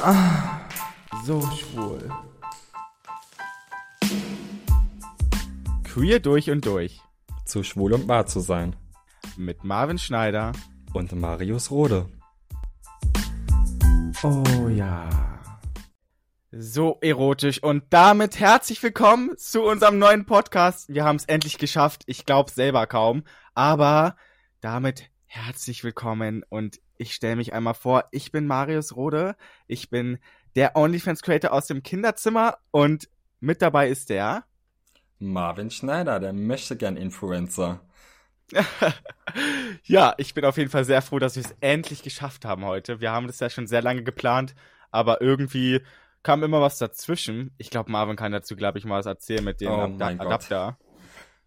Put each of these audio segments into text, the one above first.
Ah, so schwul. Queer durch und durch. Zu schwul und wahr zu sein. Mit Marvin Schneider und Marius Rode. Oh ja. So erotisch und damit herzlich willkommen zu unserem neuen Podcast. Wir haben es endlich geschafft. Ich glaube selber kaum, aber damit herzlich willkommen und ich stelle mich einmal vor. Ich bin Marius Rode. Ich bin der OnlyFans Creator aus dem Kinderzimmer und mit dabei ist der Marvin Schneider, der möchte gern Influencer. ja, ich bin auf jeden Fall sehr froh, dass wir es endlich geschafft haben heute. Wir haben das ja schon sehr lange geplant, aber irgendwie kam immer was dazwischen. Ich glaube, Marvin kann dazu, glaube ich, mal was erzählen mit dem Oh Ad Adapter.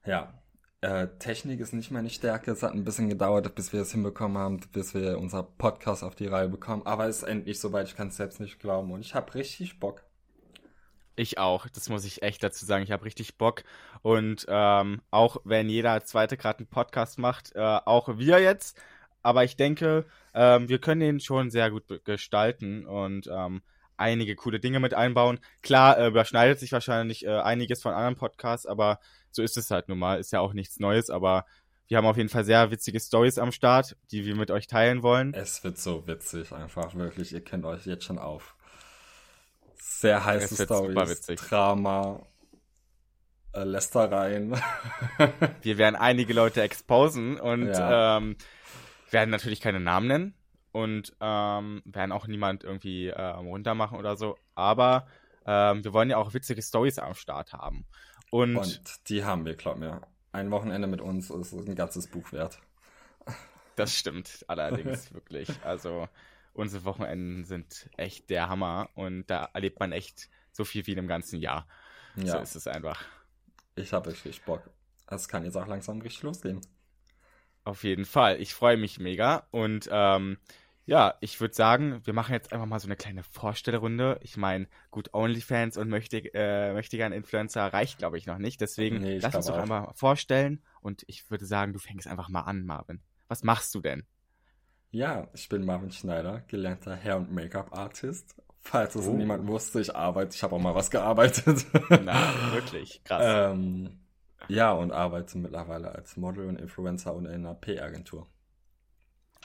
Ja, äh, Technik ist nicht meine Stärke. Es hat ein bisschen gedauert, bis wir es hinbekommen haben, bis wir unser Podcast auf die Reihe bekommen. Aber es ist endlich soweit. Ich kann es selbst nicht glauben. Und ich habe richtig Bock. Ich auch, das muss ich echt dazu sagen. Ich habe richtig Bock. Und ähm, auch wenn jeder zweite gerade einen Podcast macht, äh, auch wir jetzt. Aber ich denke, ähm, wir können den schon sehr gut gestalten und ähm, einige coole Dinge mit einbauen. Klar, äh, überschneidet sich wahrscheinlich äh, einiges von anderen Podcasts, aber so ist es halt nun mal. Ist ja auch nichts Neues, aber wir haben auf jeden Fall sehr witzige Stories am Start, die wir mit euch teilen wollen. Es wird so witzig, einfach wirklich. Ihr kennt euch jetzt schon auf. Sehr heiße Stories. Drama, äh, Lästereien. Wir werden einige Leute exposen und Ja. ähm, werden natürlich keine Namen nennen und ähm, werden auch niemand irgendwie ähm, runtermachen oder so. Aber ähm, wir wollen ja auch witzige Stories am Start haben. Und, Und die haben wir, glaub mir. Ein Wochenende mit uns ist ein ganzes Buch wert. das stimmt allerdings wirklich. Also unsere Wochenenden sind echt der Hammer und da erlebt man echt so viel wie in einem ganzen Jahr. So Ja, ist es einfach. ich habe richtig Bock. Es kann jetzt auch langsam richtig losgehen. Auf jeden Fall. Ich freue mich mega. Und ähm, ja, ich würde sagen, wir machen jetzt einfach mal so eine kleine Vorstellrunde. Ich meine, gut, OnlyFans und möchte, äh, möchte gern Influencer reicht, glaube ich, noch nicht. Deswegen Nee, lass uns doch auch. einmal vorstellen. Und ich würde sagen, du fängst einfach mal an, Marvin. Was machst du denn? Ja, ich bin Marvin Schneider, gelernter Hair- und Make-up-Artist. Falls es Oh. niemand wusste, ich arbeite, ich habe auch mal was gearbeitet. Na, wirklich, krass. ähm, ja, und arbeite mittlerweile als Model und Influencer und in einer P-Agentur.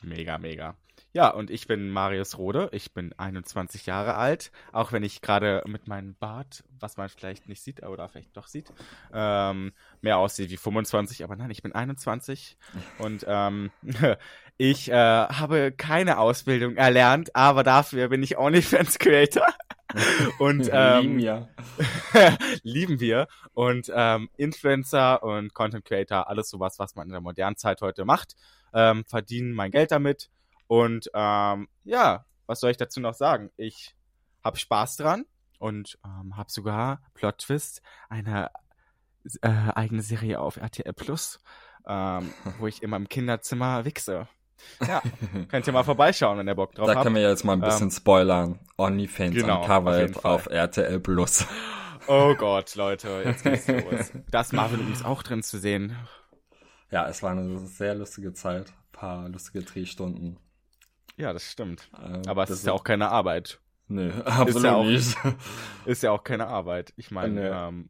Mega, mega. Ja, und ich bin Marius Rode. Ich bin 21 Jahre alt. Auch wenn ich gerade mit meinem Bart, was man vielleicht nicht sieht, oder vielleicht doch sieht, ähm, mehr aussehe wie 25. Aber nein, ich bin 21. Und ähm, ich äh, habe keine Ausbildung erlernt, aber dafür bin ich OnlyFans-Creator. Und ähm, Lieben ja. lieben wir. Und ähm, Influencer und Content Creator, alles sowas, was man in der modernen Zeit heute macht, ähm, verdienen mein Geld damit. Und ähm, ja, was soll ich dazu noch sagen? Ich habe Spaß dran und ähm, habe sogar Plot Twist, eine äh, eigene Serie auf RTL Plus, ähm, wo ich immer im Kinderzimmer wichse. Ja, könnt ihr mal vorbeischauen, wenn ihr Bock drauf Da habt. können wir jetzt mal ein bisschen spoilern. OnlyFans Genau, auf uncovered Fall. auf, RTL Plus. Oh Gott, Leute, jetzt geht's los. Da ist Marvin übrigens auch drin zu sehen. Ja, es war eine sehr lustige Zeit. Ein paar lustige Drehstunden. Ja, das stimmt. Ähm, Aber es ist ja auch keine Arbeit. Nee, absolut ja auch- nicht. Ist ja auch keine Arbeit. Ich meine, ähm,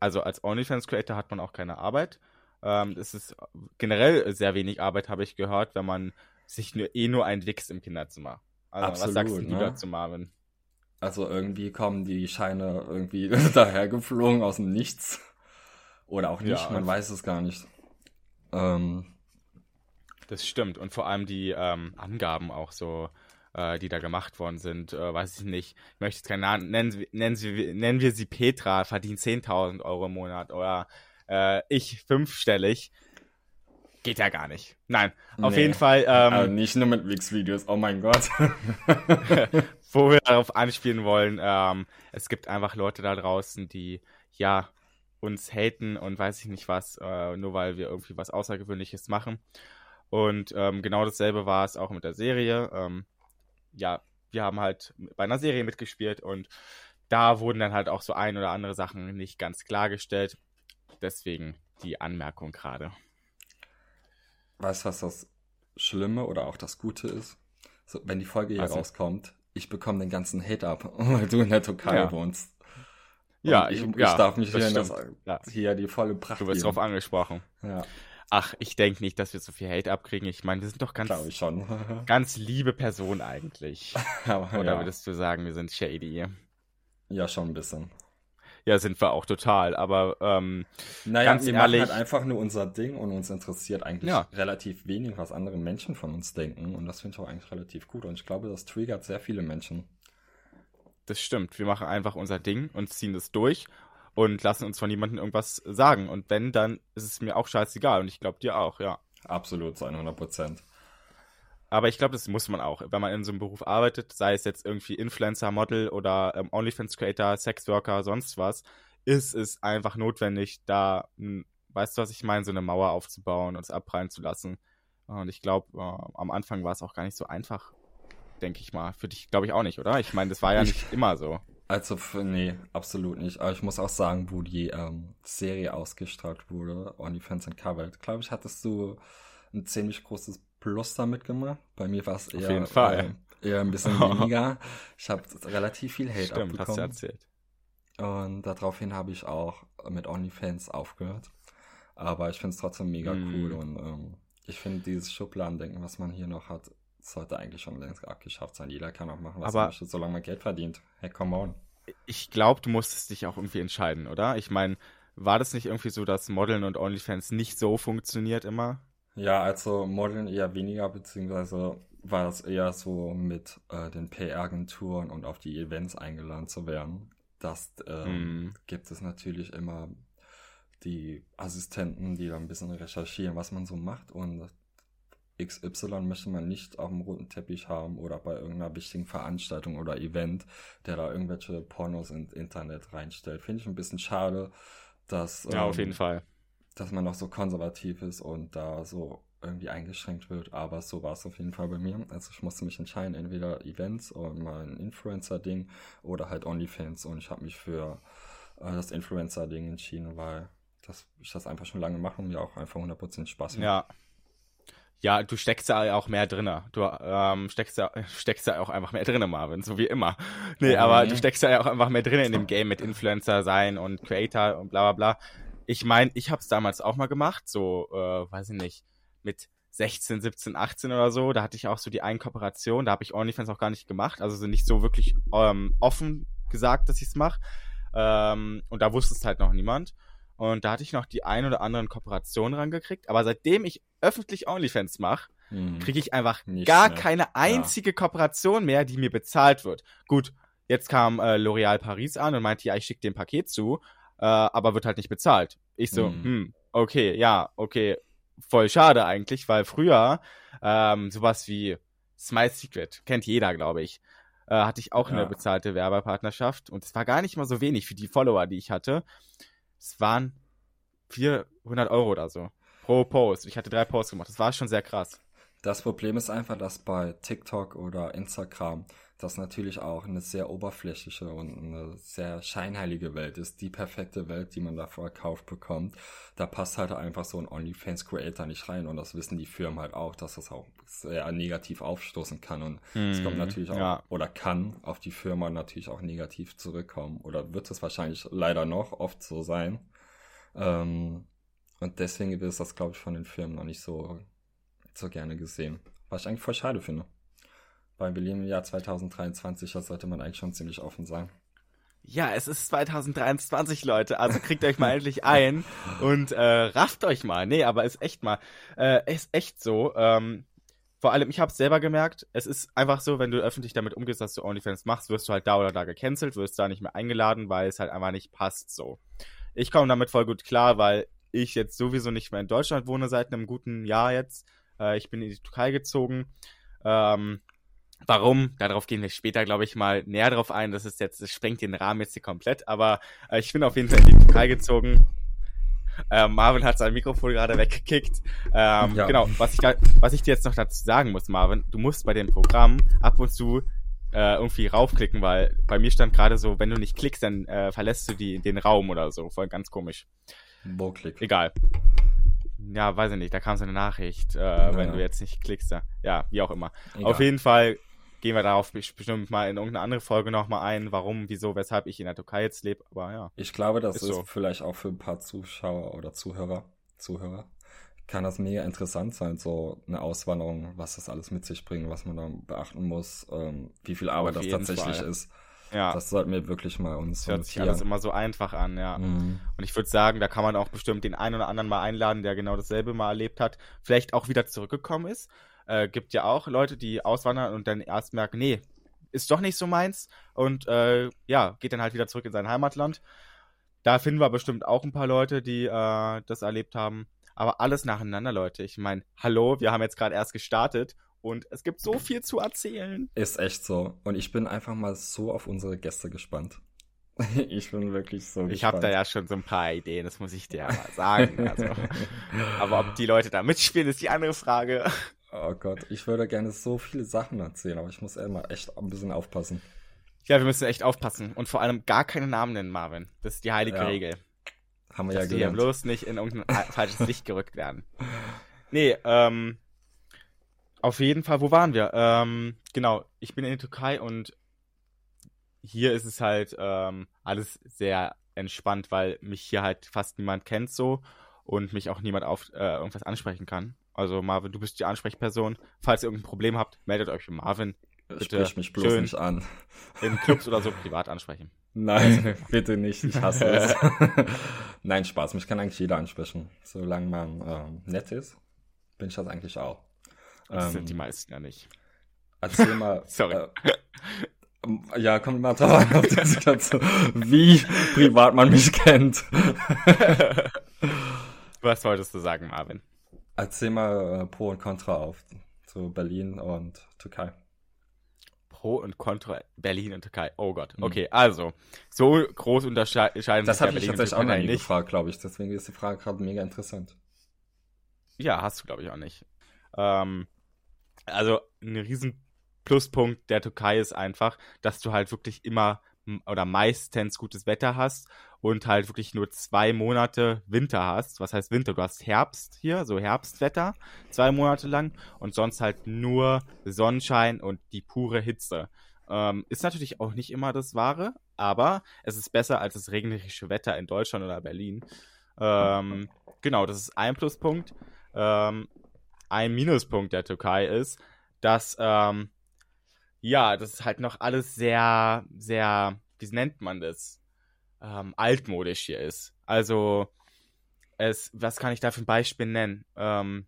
also als OnlyFans-Creator hat man auch keine Arbeit. Ähm, es ist generell sehr wenig Arbeit, habe ich gehört, wenn man sich nur, eh nur einwichst im Kinderzimmer. Also, was Absolut, sagst du ne? dazu, Marvin? Also irgendwie kommen die Scheine irgendwie dahergeflogen aus dem Nichts. Oder auch nicht, Ja. man weiß es gar nicht. Ähm, Das stimmt. Und vor allem die ähm, Angaben auch so, äh, die da gemacht worden sind, äh, weiß ich nicht. Ich möchte jetzt keinen Namen nennen, nennen, sie, nennen wir sie Petra, verdient 10.000 Euro im Monat oder äh, ich fünfstellig. Geht ja gar nicht. Nein, auf Nee. jeden Fall, ähm, also nicht nur mit Wix-Videos, oh mein Gott. wo wir darauf anspielen wollen, ähm, es gibt einfach Leute da draußen, die ja uns haten und weiß ich nicht was, äh, nur weil wir irgendwie was Außergewöhnliches machen. Und ähm, genau dasselbe war es auch mit der Serie. Ähm, ja, wir haben halt bei einer Serie mitgespielt und da wurden dann halt auch so ein oder andere Sachen nicht ganz klargestellt. Deswegen die Anmerkung gerade. weißt du, was das Schlimme oder auch das Gute ist? So, wenn die Folge hier denn? rauskommt, ich bekomme den ganzen Hate ab, weil du in der Türkei Ja. wohnst. Ja, Und ich, ich- ich ja, darf mich hier, das. Ja. hier die volle Pracht Du wirst drauf angesprochen. Ja, Ach, ich denke nicht, dass wir so viel Hate abkriegen. Ich meine, wir sind doch ganz, ganz liebe Personen eigentlich. Aber Oder ja, würdest du sagen, wir sind shady? ja, schon ein bisschen. Ja, sind wir auch total. Aber ähm, Naja, Ganz wir ehrlich- machen halt einfach nur unser Ding und uns interessiert eigentlich Ja. relativ wenig, was andere Menschen von uns denken. Und das finde ich auch eigentlich relativ gut. Und ich glaube, das triggert sehr viele Menschen. das stimmt. Wir machen einfach unser Ding und ziehen es durch und lassen uns von niemandem irgendwas sagen. Und wenn, dann ist es mir auch scheißegal. Und ich glaube dir auch, ja. Absolut, zu 100 Prozent. Aber ich glaube, das muss man auch. Wenn man in so einem Beruf arbeitet, sei es jetzt irgendwie Influencer, Model oder ähm, OnlyFans-Creator, Sexworker, sonst was, ist es einfach notwendig, da, m, weißt du, was ich meine, so eine Mauer aufzubauen und es abprallen zu lassen. Und ich glaube, äh, am Anfang war es auch gar nicht so einfach, denke ich mal. Für dich, glaube ich, auch nicht, oder? Ich meine, das war ja Ich- nicht immer so. Also, nee, absolut nicht. Aber ich muss auch sagen, wo die ähm, Serie ausgestrahlt wurde, OnlyFans Uncovered, glaube ich, hattest du ein ziemlich großes Plus damit gemacht. Bei mir war es eher, jeden Fall. äh, eher ein bisschen weniger. Ich habe relativ viel Hate Stimmt, hast du abbekommen. erzählt. Und daraufhin habe ich auch mit OnlyFans aufgehört. Aber ich finde es trotzdem mega Mm. cool und ähm, ich finde dieses Schubladendenken, was man hier noch hat, sollte eigentlich schon längst abgeschafft sein. Jeder kann auch machen, was Aber- er möchte, solange man Geld verdient. Hey, come on. Ich glaube, du musstest dich auch irgendwie entscheiden, oder? Ich meine, war das nicht irgendwie so, dass Modeln und OnlyFans nicht so funktioniert immer? Ja, also Modeln eher weniger, beziehungsweise war das eher so mit äh, den PR-Agenturen und auf die Events eingeladen zu werden. Das ähm, Mhm. gibt es natürlich immer die Assistenten, die da ein bisschen recherchieren, was man so macht und XY möchte man nicht auf dem roten Teppich haben oder bei irgendeiner wichtigen Veranstaltung oder Event, der da irgendwelche Pornos ins Internet reinstellt. Finde ich ein bisschen schade, dass, Ja, auf ähm, jeden Fall. dass man noch so konservativ ist und da so irgendwie eingeschränkt wird, aber so war es auf jeden Fall bei mir. Also ich musste mich entscheiden, entweder Events und mal ein Influencer-Ding oder halt OnlyFans und ich habe mich für äh, das Influencer-Ding entschieden, weil das, ich das einfach schon lange mache und mir auch einfach 100% Spaß macht. Ja. Ja, du steckst ja auch mehr drinne. Du ähm, steckst, ja, steckst ja auch einfach mehr drinne, Marvin, so wie immer. Nee, Mhm. aber du steckst ja auch einfach mehr drinne in dem Game mit Influencer sein und Creator und bla bla bla. Ich meine, ich habe es damals auch mal gemacht, so, äh, weiß ich nicht, mit 16, 17, 18 oder so. Da hatte ich auch so die Einkooperation, da habe ich OnlyFans auch gar nicht gemacht, also so nicht so wirklich ähm, offen gesagt, dass ich es mache. Ähm, und da wusste es halt noch niemand. Und da hatte ich noch die ein oder anderen Kooperationen rangekriegt. Aber seitdem ich öffentlich OnlyFans mache, Mhm. kriege ich einfach Nicht gar mehr. keine einzige Kooperation mehr, die mir bezahlt wird. Gut, jetzt kam äh, L'Oréal Paris an und meinte, ja, ich schicke dir ein Paket zu, äh, aber wird halt nicht bezahlt. Ich so, Mhm. hm, okay, ja, okay, voll schade eigentlich, weil früher ähm, sowas wie Smile Secret, kennt jeder, glaube ich, äh, hatte ich auch Ja. eine bezahlte Werbepartnerschaft und es war gar nicht mal so wenig für die Follower, die ich hatte. Es waren 400 Euro oder so pro Post. Ich hatte drei Posts gemacht. Das war schon sehr krass. Das Problem ist einfach, dass bei TikTok oder Instagram das natürlich auch eine sehr oberflächliche und eine sehr scheinheilige Welt ist. Die perfekte Welt, die man da verkauft bekommt. Da passt halt einfach so ein OnlyFans-Creator nicht rein. Und das wissen die Firmen halt auch, dass das auch sehr negativ aufstoßen kann. Und es kommt Mhm, natürlich auch, ja. oder kann auf die Firma natürlich auch negativ zurückkommen. Oder wird es wahrscheinlich leider noch oft so sein. Ähm, und deswegen ist das, glaube ich, von den Firmen noch nicht so so gerne gesehen. Was ich eigentlich voll schade finde. Weil wir leben im Jahr 2023, da sollte man eigentlich schon ziemlich offen sein. Ja, es ist 2023, Leute. Also kriegt euch mal endlich ein und äh, rafft euch mal. Nee, aber ist echt mal, äh, ist echt so. Ähm, vor allem, ich habe es selber gemerkt. Es ist einfach so, wenn du öffentlich damit umgehst, dass du OnlyFans machst, wirst du halt da oder da gecancelt, wirst da nicht mehr eingeladen, weil es halt einfach nicht passt so. Ich komme damit voll gut klar, weil ich jetzt sowieso nicht mehr in Deutschland wohne seit einem guten Jahr jetzt. Äh, ich bin in die Türkei gezogen. Ähm, Warum? Darauf gehen wir später, glaube ich, mal näher drauf ein. Das ist jetzt, das sprengt den Rahmen jetzt hier komplett. Aber äh, ich bin auf jeden Fall in die Türkei gezogen. Äh, Marvin hat sein Mikrofon gerade weggekickt. Ähm, Ja. Genau, was ich, was ich dir jetzt noch dazu sagen muss, Marvin, du musst bei dem Programm ab und zu äh, irgendwie raufklicken, weil bei mir stand gerade so, wenn du nicht klickst, dann äh, verlässt du die, den Raum oder so. Voll ganz komisch. Wo klick? Egal. Ja, weiß ich nicht, da kam so eine Nachricht, äh, wenn du jetzt nicht klickst. Ja, ja wie auch immer. Egal. Auf jeden Fall gehen wir darauf bestimmt mal in irgendeine andere Folge nochmal ein, warum, wieso, weshalb ich in der Türkei jetzt lebe. Aber ja. Ich glaube, das Ist ist, so. vielleicht auch für ein paar Zuschauer oder Zuhörer, Zuhörer, kann das mega interessant sein, so eine Auswanderung, was das alles mit sich bringt, was man da beachten muss, ähm, wie viel Arbeit das tatsächlich Fall. ist. Ja, Das sollten wir wirklich mal uns das hört sich alles immer so einfach an, ja. Mhm. Und ich würde sagen, da kann man auch bestimmt den einen oder anderen mal einladen, der genau dasselbe mal erlebt hat, vielleicht auch wieder zurückgekommen ist. Äh, gibt ja auch Leute, die auswandern und dann erst merken, nee, ist doch nicht so meins und äh, ja, geht dann halt wieder zurück in sein Heimatland. Da finden wir bestimmt auch ein paar Leute, die äh, das erlebt haben. Aber alles nacheinander, Leute. Ich meine, hallo, wir haben jetzt gerade erst gestartet und es gibt so viel zu erzählen. Ist echt so. Und ich bin einfach mal so auf unsere Gäste gespannt. ich bin wirklich so Ich habe da ja schon so ein paar Ideen, das muss ich dir ja mal sagen. Also. Aber ob die Leute da mitspielen, ist die andere Frage. Oh Gott, ich würde gerne so viele Sachen erzählen, aber ich muss immer echt ein bisschen aufpassen. Ja, wir müssen echt aufpassen und vor allem gar keine Namen nennen, Marvin. Das ist die heilige Ja, Regel. Haben wir dass ja die hier gelernt. bloß nicht in irgendein falsches Licht gerückt werden. Nee, ähm, auf jeden Fall, wo waren wir? Ähm, genau, ich bin in der Türkei und hier ist es halt ähm, alles sehr entspannt, weil mich hier halt fast niemand kennt so und mich auch niemand auf äh, irgendwas ansprechen kann. Also Marvin, du bist die Ansprechperson. Falls ihr irgendein Problem habt, meldet euch bei Marvin bitte Sprich mich bloß schön. nicht an. in Clubs oder so privat ansprechen. Nein, bitte nicht. Ich hasse es. Nein, Spaß. Mich kann eigentlich jeder ansprechen. Solange man ähm, nett ist, bin ich das eigentlich auch. Das Ähm, sind die meisten ja nicht. Erzähl mal. Sorry. Äh, ähm, ja, kommt mal drauf an, wie privat man mich kennt. Was wolltest du sagen, Marvin? Erzähl mal äh, Pro und Contra auf zu Berlin und Türkei. Pro und Contra Berlin und Türkei. Oh Gott. Mhm. Okay, also, so groß unterscheiden Das sich habe ja ich Berlin und tatsächlich auch noch nie nicht. gefragt, glaube ich. Deswegen ist die Frage gerade mega interessant. Ja, hast du, glaube ich, auch nicht. Ähm, also, ein riesen Pluspunkt der Türkei ist einfach, dass du halt wirklich immer oder meistens gutes Wetter hast und halt wirklich nur zwei Monate Winter hast. Was heißt Winter? Du hast Herbst hier, so Herbstwetter, zwei Monate lang und sonst halt nur Sonnenschein und die pure Hitze. Ähm, ist natürlich auch nicht immer das Wahre, aber es ist besser als das regnerische Wetter in Deutschland oder Berlin. Ähm, genau, das ist ein Pluspunkt. Ähm, ein Minuspunkt der Türkei ist, dass ähm, ja, das ist halt noch alles sehr, sehr, wie nennt man das? Ähm, altmodisch hier ist. Also, es, was kann ich da für ein Beispiel nennen? Ähm,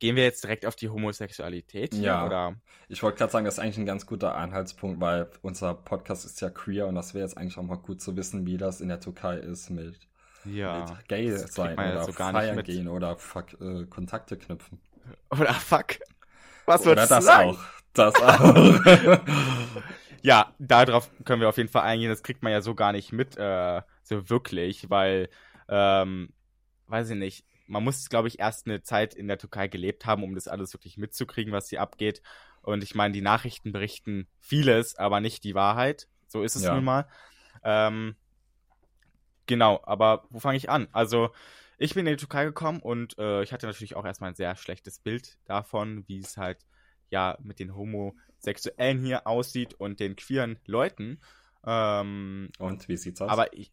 gehen wir jetzt direkt auf die Homosexualität? hier, Ja. Oder? Ich wollte gerade sagen, das ist eigentlich ein ganz guter Anhaltspunkt, weil unser Podcast ist ja queer und das wäre jetzt eigentlich auch mal gut zu wissen, wie das in der Türkei ist mit, Ja. mit gay sein oder so feiern gehen oder fuck, äh, Kontakte knüpfen. Oder fuck. Was würdest du das sagen? auch. Das auch. Ja, darauf können wir auf jeden Fall eingehen. Das kriegt man ja so gar nicht mit, äh, so wirklich, weil, ähm, weiß ich nicht, man muss, glaube ich, erst eine Zeit in der Türkei gelebt haben, um das alles wirklich mitzukriegen, was hier abgeht. Und ich meine, die Nachrichten berichten vieles, aber nicht die Wahrheit. So ist es Ja. nun mal. Ähm, genau, aber wo fange ich an? Also, ich bin in die Türkei gekommen und äh, ich hatte natürlich auch erstmal ein sehr schlechtes Bild davon, wie es halt ja mit den Homosexuellen hier aussieht und den queeren Leuten. Ähm, und wie sieht's aus? aber ich,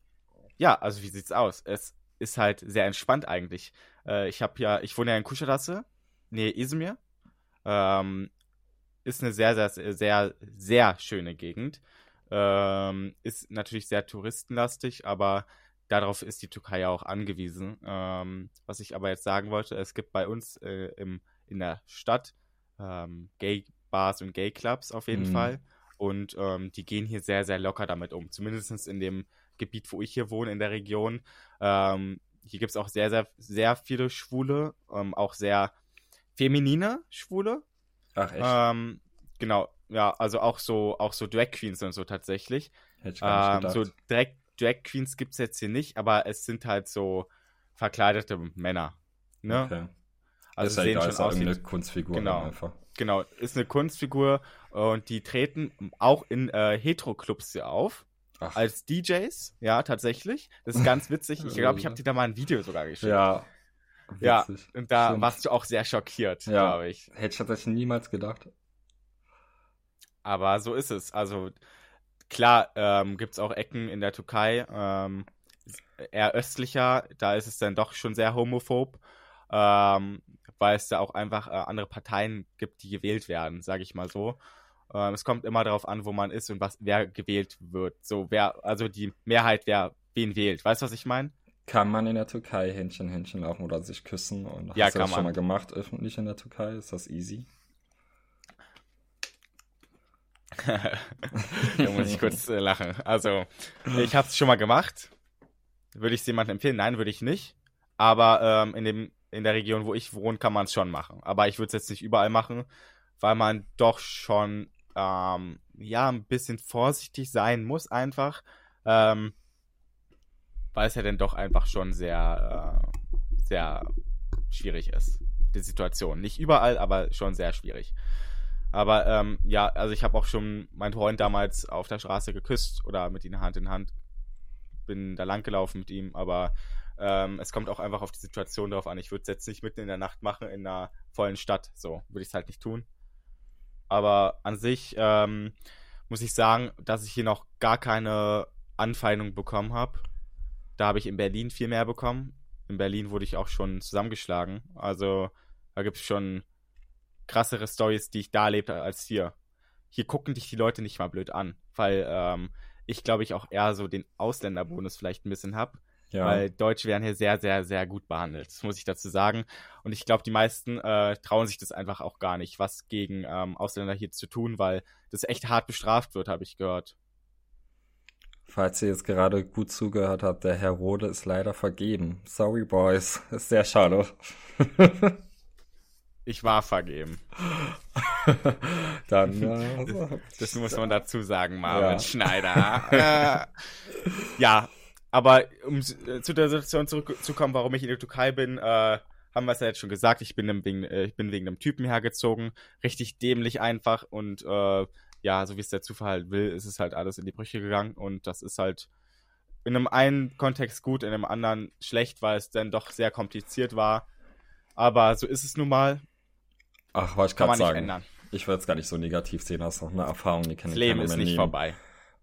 ja, also wie sieht's aus? Es ist halt sehr entspannt eigentlich. Äh, ich habe ja, ich wohne ja in Kuşadası, nähe Izmir. Ähm, ist eine sehr, sehr, sehr, sehr schöne Gegend. Ähm, ist natürlich sehr touristenlastig, aber darauf ist die Türkei ja auch angewiesen. Ähm, was ich aber jetzt sagen wollte, es gibt bei uns äh, im, in der Stadt ähm, Gay-Bars und Gay-Clubs auf jeden Mhm. Fall. Und ähm, die gehen hier sehr, sehr locker damit um. Zumindest in dem Gebiet, wo ich hier wohne, in der Region. Ähm, hier gibt es auch sehr, sehr, sehr viele Schwule, ähm, auch sehr feminine Schwule. Ach echt? Ähm, genau, ja, also auch so, auch so Drag Queens und so tatsächlich. Hätte ich gar Ähm, nicht so gedacht. Drag, Drag Queens gibt es jetzt hier nicht, aber es sind halt so verkleidete Männer. Ne? Okay. Also ist ja sehen egal, schon ist ja aus wie irgendeine Kunstfigur Genau. einfach. Genau, ist eine Kunstfigur und die treten auch in äh, Hetero-Clubs hier auf. Ach, Als DJs, ja, tatsächlich. Das ist ganz witzig. Ich glaube, ich habe dir da mal ein Video sogar geschickt. ja. Ja, Witzig. Und da Stimmt. warst du auch sehr schockiert, Ja. glaube ich. Hätte ich tatsächlich niemals gedacht. aber so ist es. Also klar, ähm, gibt es auch Ecken in der Türkei, ähm, eher östlicher, da ist es dann doch schon sehr homophob, ähm, weil es da auch einfach äh, andere Parteien gibt, die gewählt werden, sage ich mal so. Ähm, es kommt immer darauf an, wo man ist und was wer gewählt wird. So wer, also die Mehrheit, wer wen wählt. Weißt du, was ich meine? Kann man in der Türkei Händchen, Händchen laufen oder sich küssen? Und Ja, hast du das schon man. mal gemacht, öffentlich in der Türkei? Ist das easy? da muss ich kurz äh, lachen. Also, ich habe es schon mal gemacht. Würde ich es jemandem empfehlen? Nein, würde ich nicht. Aber ähm, in, dem, in der Region, wo ich wohne, kann man es schon machen. Aber ich würde es jetzt nicht überall machen, weil man doch schon ähm, ja ein bisschen vorsichtig sein muss einfach. Ähm, weil es ja dann doch einfach schon sehr, äh, sehr schwierig ist, die Situation. Nicht überall, aber schon sehr schwierig. Aber ähm, ja, also ich habe auch schon meinen Freund damals auf der Straße geküsst oder mit ihm Hand in Hand. Bin da lang gelaufen mit ihm, aber ähm, es kommt auch einfach auf die Situation drauf an. Ich würde es jetzt nicht mitten in der Nacht machen in einer vollen Stadt. So würde ich es halt nicht tun. Aber an sich ähm, muss ich sagen, dass ich hier noch gar keine Anfeindung bekommen habe. Da habe ich in Berlin viel mehr bekommen. In Berlin wurde ich auch schon zusammengeschlagen. Also da gibt es schon krassere Stories, die ich da erlebte als hier. Hier gucken dich die Leute nicht mal blöd an, weil ähm, ich glaube ich auch eher so den Ausländerbonus vielleicht ein bisschen hab, Ja. weil Deutsche werden hier sehr, sehr, sehr gut behandelt. Das muss ich dazu sagen. Und ich glaube, die meisten äh, trauen sich das einfach auch gar nicht, was gegen ähm, Ausländer hier zu tun, weil das echt hart bestraft wird, habe ich gehört. Falls ihr jetzt gerade gut zugehört habt, der Herr Rode ist leider vergeben. Sorry, Boys. Ist sehr schade. Ich war vergeben. Dann, äh, Das muss man dazu sagen, Marvin Ja. Schneider. äh, ja, aber um äh, zu der Situation zurückzukommen, warum ich in der Türkei bin, äh, haben wir es ja jetzt schon gesagt. Ich bin, wegen, äh, ich bin wegen einem Typen hergezogen. Richtig dämlich einfach. Und äh, ja, so wie es der Zufall halt will, ist es halt alles in die Brüche gegangen. Und das ist halt in einem einen Kontext gut, in einem anderen schlecht, weil es dann doch sehr kompliziert war. Aber so ist es nun mal. Ach, wollte ich Kann gerade sagen. ändern. Ich würde es gar nicht so negativ sehen. Das ist noch eine Erfahrung, die kann Das ich Leben ist nicht nehmen. vorbei.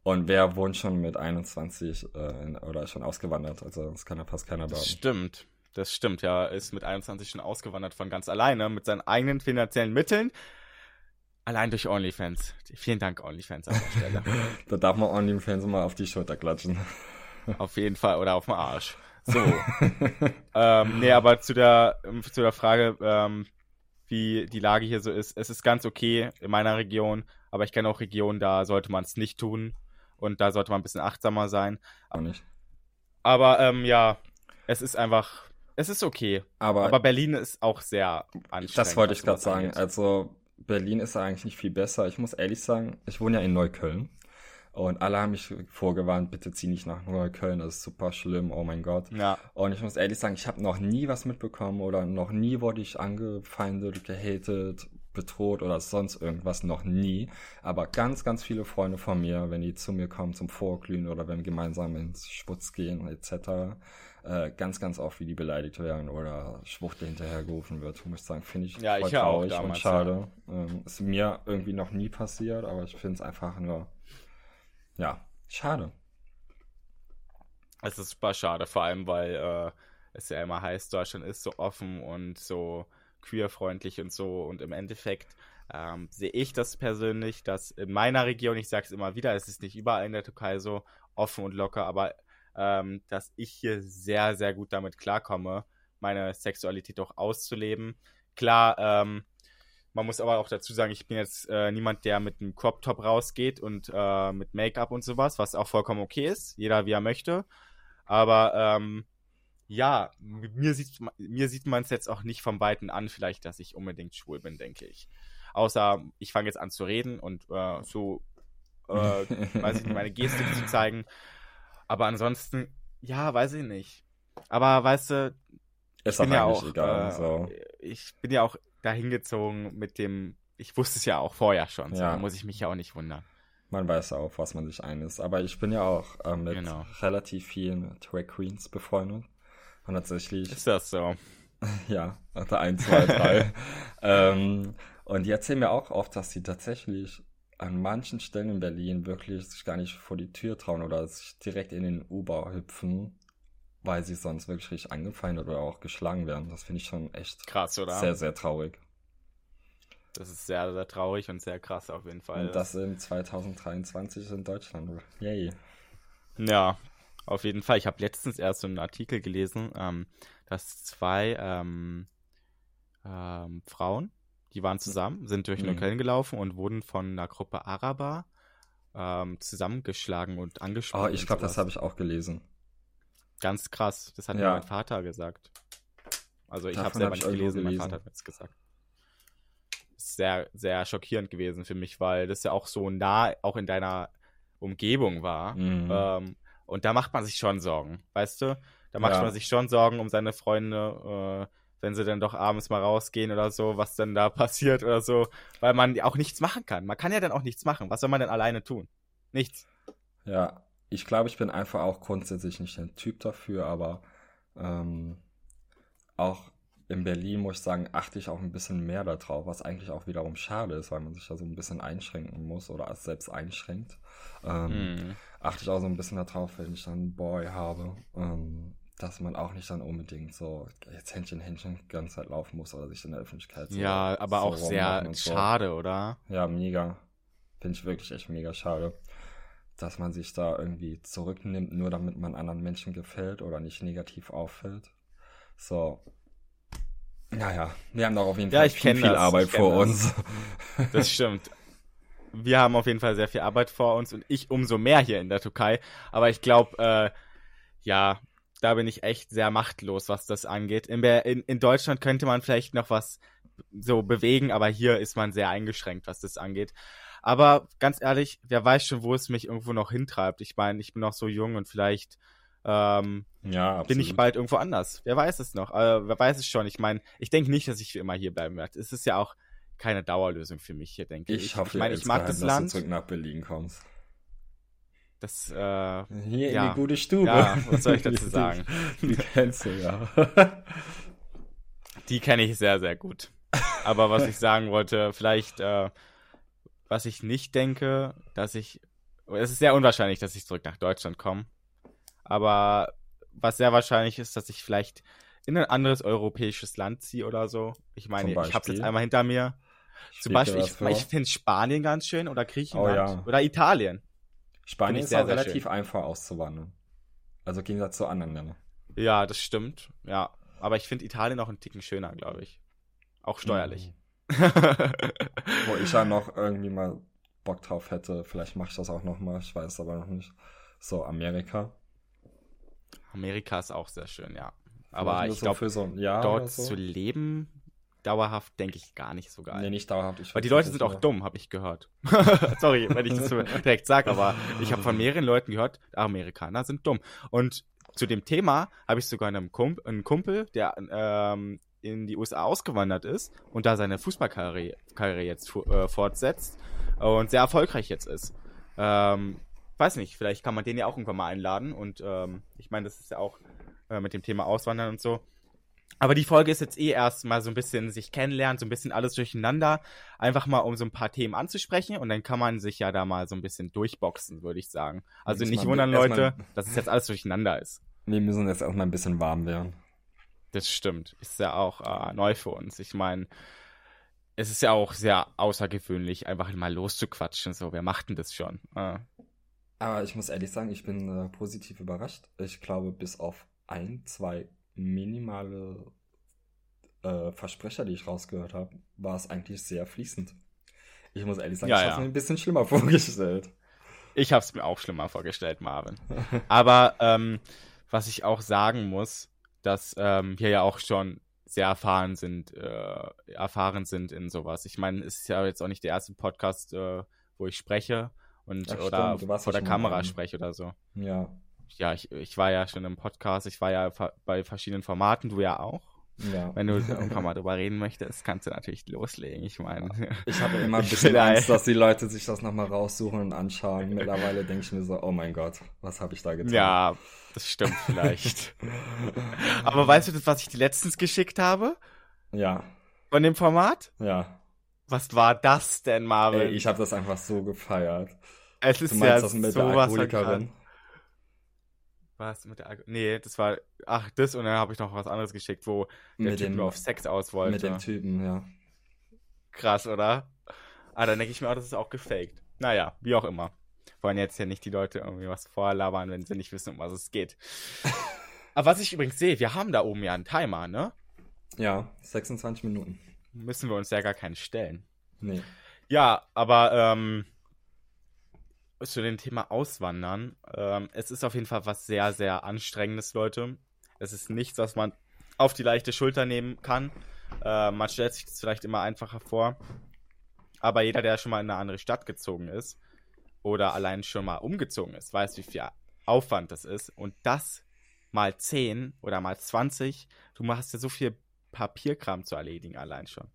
Und wer wohnt schon mit 21 äh, oder ist schon ausgewandert? Also das kann ja fast keiner Das behaupten. stimmt. Das stimmt, ja. Ist mit 21 schon ausgewandert von ganz alleine, mit seinen eigenen finanziellen Mitteln. Allein durch OnlyFans. Vielen Dank, OnlyFans an der Stelle. Da darf man OnlyFans mal auf die Schulter klatschen. auf jeden Fall. Oder auf den Arsch. So. ähm, nee, aber zu der, ähm, zu der Frage, ähm, wie die Lage hier so ist. Es ist ganz okay in meiner Region, aber ich kenne auch Regionen, da sollte man es nicht tun. Und da sollte man ein bisschen achtsamer sein. Nicht. Aber ähm, ja, es ist einfach, es ist okay. Aber, Aber Berlin ist auch sehr anstrengend. das wollte ich gerade sagen. angeht. Also Berlin ist eigentlich nicht viel besser. Ich muss ehrlich sagen, ich wohne ja in Neukölln. Und alle haben mich vorgewarnt, bitte zieh nicht nach Neukölln, das ist super schlimm, oh mein Gott. Ja, Und ich muss ehrlich sagen, ich habe noch nie was mitbekommen oder noch nie wurde ich angefeindet, gehatet, bedroht oder sonst irgendwas, noch nie. Aber ganz, ganz viele Freunde von mir, wenn die zu mir kommen zum Vorglühen oder wenn wir gemeinsam ins Schwutz gehen etc., äh, ganz, ganz oft, wie die beleidigt werden oder Schwuchtel hinterhergerufen wird, muss ich sagen, finde ich Ja, voll ich ja auch traurig und damals, schade. Ähm, ist mir irgendwie noch nie passiert, aber ich finde es einfach nur, ja, schade. es ist super schade, vor allem weil äh, es ja immer heißt, Deutschland ist so offen und so queerfreundlich und so. Und im Endeffekt ähm, sehe ich das persönlich, dass in meiner Region, ich sage es immer wieder, es ist nicht überall in der Türkei so offen und locker, aber ähm, dass ich hier sehr, sehr gut damit klarkomme, meine Sexualität auch auszuleben. Klar, ähm, man muss aber auch dazu sagen, ich bin jetzt äh, niemand, der mit einem Crop Top rausgeht und äh, mit Make-up und sowas, was auch vollkommen okay ist, jeder wie er möchte. Aber ähm, ja, mir sieht, mir sieht man es jetzt auch nicht vom Weiten an, vielleicht, dass ich unbedingt schwul bin, denke ich. Außer ich fange jetzt an zu reden und äh, so, äh, weiß ich nicht, meine Gestik zu zeigen. Aber ansonsten, ja, weiß ich nicht. Aber weißt du, Ist bin auch ja auch, egal. äh, so. ich bin ja auch dahin gezogen mit dem, ich wusste es ja auch vorher schon, so, Ja. da muss ich mich ja auch nicht wundern. Man weiß auch, was man sich ein ist. Aber ich bin ja auch äh, mit Genau. relativ vielen Drag Queens befreundet. Und tatsächlich, Ist das so? ja, hatte ein, zwei, drei. ähm, und die erzählen mir auch oft, dass sie tatsächlich an manchen Stellen in Berlin wirklich sich gar nicht vor die Tür trauen oder sich direkt in den U-Bau hüpfen, weil sie sonst wirklich richtig angefeindet oder auch geschlagen werden. Das finde ich schon echt Krass, oder? sehr, sehr traurig. Das ist sehr, sehr traurig und sehr krass auf jeden Fall. Und das in 2023 in Deutschland. Yay. Ja, auf jeden Fall. Ich habe letztens erst so einen Artikel gelesen, ähm, dass zwei ähm, ähm, Frauen, die waren zusammen, sind durch Mhm. Neukölln gelaufen und wurden von einer Gruppe Araber ähm, zusammengeschlagen und angesprochen. Oh, ich glaube, das habe ich auch gelesen. Ganz krass. Das hat mir Ja. mein Vater gesagt. Also ich habe selber hab ich nicht irgendwo gelesen, mein gelesen. Vater hat mir das gesagt. Sehr, sehr schockierend gewesen für mich, weil das ja auch so nah auch in deiner Umgebung war. Mhm. Ähm, und da macht man sich schon Sorgen, weißt du? Da macht Ja. man sich schon Sorgen um seine Freunde, äh, wenn sie dann doch abends mal rausgehen oder so, was dann da passiert oder so, weil man auch nichts machen kann. Man kann ja dann auch nichts machen. Was soll man denn alleine tun? Nichts. Ja, ich glaube, ich bin einfach auch grundsätzlich nicht der Typ dafür, aber ähm, auch in Berlin, muss ich sagen, achte ich auch ein bisschen mehr darauf, was eigentlich auch wiederum schade ist, weil man sich da so ein bisschen einschränken muss oder es selbst einschränkt. Ähm, Hm. Achte ich auch so ein bisschen darauf, wenn ich dann einen Boy habe, ähm, dass man auch nicht dann unbedingt so jetzt Händchen, Händchen die ganze Zeit laufen muss oder sich in der Öffentlichkeit so Ja, aber so auch sehr und so. schade, oder? Ja, mega. Finde ich wirklich echt mega schade. Dass man sich da irgendwie zurücknimmt, nur damit man anderen Menschen gefällt oder nicht negativ auffällt. So. Naja, wir haben doch auf jeden Ja, Fall viel, viel Arbeit vor das. uns. Das stimmt. Wir haben auf jeden Fall sehr viel Arbeit vor uns und ich umso mehr hier in der Türkei. Aber ich glaube, äh, ja, da bin ich echt sehr machtlos, was das angeht. In, in, in Deutschland könnte man vielleicht noch was so bewegen, aber hier ist man sehr eingeschränkt, was das angeht. Aber ganz ehrlich, wer weiß schon, wo es mich irgendwo noch hintreibt. Ich meine, ich bin noch so jung und vielleicht ähm, Ja, bin ich bald irgendwo anders. Wer weiß es noch? Äh, wer weiß es schon? Ich meine, ich denke nicht, dass ich für immer hier bleiben werde. Es ist ja auch keine Dauerlösung für mich hier, denke ich. Ich hoffe, ich, meine, ich mag das dass Land. du zurück nach Berlin kommst. Das, äh, Hier in Ja. die gute Stube. Ja, was soll ich dazu sagen? Die kennst du ja. die kenne ich sehr, sehr gut. Aber was ich sagen wollte, vielleicht, äh, was ich nicht denke, dass ich, es ist sehr unwahrscheinlich, dass ich zurück nach Deutschland komme. Aber was sehr wahrscheinlich ist, dass ich vielleicht in ein anderes europäisches Land ziehe oder so. Ich meine, ich habe es jetzt einmal hinter mir. Zum Beispiel, ich, ich finde Spanien ganz schön oder Griechenland Oh ja. oder Italien. Spanien ist sehr, auch sehr relativ schön. einfach auszuwandern. Also im Gegensatz zu anderen Ländern. Ja, das stimmt. Ja, aber ich finde Italien auch einen Ticken schöner, glaube ich. Auch steuerlich. Wo ich ja noch irgendwie mal Bock drauf hätte, vielleicht mache ich das auch noch mal, ich weiß es aber noch nicht. So, Amerika. Amerika ist auch sehr schön, ja. Aber ich glaube, so dort so. zu leben, dauerhaft, denke ich gar nicht so geil. Nee, nicht dauerhaft. Ich Weil die Leute sind auch mehr. dumm, habe ich gehört. Sorry, wenn ich das so direkt sage, aber ich habe von mehreren Leuten gehört, Amerikaner sind dumm. Und zu dem Thema habe ich sogar einen, Kump einen Kumpel, der ähm, in die USA ausgewandert ist und da seine Fußballkarriere Karriere jetzt äh, fortsetzt und sehr erfolgreich jetzt ist. Ähm, weiß nicht, vielleicht kann man den ja auch irgendwann mal einladen und ähm, ich meine, das ist ja auch äh, mit dem Thema Auswandern und so. Aber die Folge ist jetzt eh erst mal so ein bisschen sich kennenlernen, so ein bisschen alles durcheinander, einfach mal um so ein paar Themen anzusprechen und dann kann man sich ja da mal so ein bisschen durchboxen, würde ich sagen. Also nicht wundern, Leute, mal- dass es jetzt alles durcheinander ist. Wir müssen jetzt erstmal ein bisschen warm werden. Das stimmt. Ist ja auch äh, neu für uns. Ich meine, es ist ja auch sehr außergewöhnlich, einfach mal loszuquatschen. So, wer macht denn das schon? Äh, Aber ich muss ehrlich sagen, ich bin äh, positiv überrascht. Ich glaube, bis auf ein, zwei minimale äh, Versprecher, die ich rausgehört habe, war es eigentlich sehr fließend. Ich muss ehrlich sagen, Ja, ich ja. habe es mir ein bisschen schlimmer vorgestellt. Ich habe es mir auch schlimmer vorgestellt, Marvin. Aber ähm, was ich auch sagen muss, dass ähm, wir ja auch schon sehr erfahren sind, äh, erfahren sind in sowas. Ich meine, es ist ja jetzt auch nicht der erste Podcast, äh, wo ich spreche und Ach, oder stimmt, vor der Kamera spreche oder so. Ja, Ja, ich, ich war ja schon im Podcast, ich war ja bei verschiedenen Formaten, du ja auch. ja. Wenn du irgendwann mal drüber reden möchtest, kannst du natürlich loslegen. Ich meine, Ich habe immer ein bisschen Angst, dass die Leute sich das nochmal raussuchen und anschauen. Mittlerweile denke ich mir so, oh mein Gott, was habe ich da getan? ja, das stimmt vielleicht. Aber weißt du, das, was ich dir letztens geschickt habe Ja, von dem Format? ja. Was war das denn, Marvin? Ey, ich habe das einfach so gefeiert. es Du ist ja meinst das mit der sowas krass. Alkoholikerin? Was mit der Alko Nee, das war. Ach, das und dann habe ich noch was anderes geschickt, wo der Mit Typ dem- nur auf Sex aus wollte. Mit dem Typen, ja. Krass, oder? Ah, dann denke ich mir, auch, das ist auch gefaked. Naja, wie auch immer. Wollen jetzt ja nicht die Leute irgendwie was vorlabern, wenn sie nicht wissen, um was es geht. Aber was ich übrigens sehe, wir haben da oben ja einen Timer, ne? Ja, 26 Minuten. Müssen wir uns ja gar keinen stellen. Nee. Ja, aber ähm, zu dem Thema Auswandern. Ähm, es ist auf jeden Fall was sehr, sehr Anstrengendes, Leute. Es ist nichts, was man auf die leichte Schulter nehmen kann. Äh, man stellt sich das vielleicht immer einfacher vor. Aber jeder, der schon mal in eine andere Stadt gezogen ist oder allein schon mal umgezogen ist, weiß, wie viel Aufwand das ist. Und das mal 10 oder mal 20, du machst ja so viel Papierkram zu erledigen allein schon.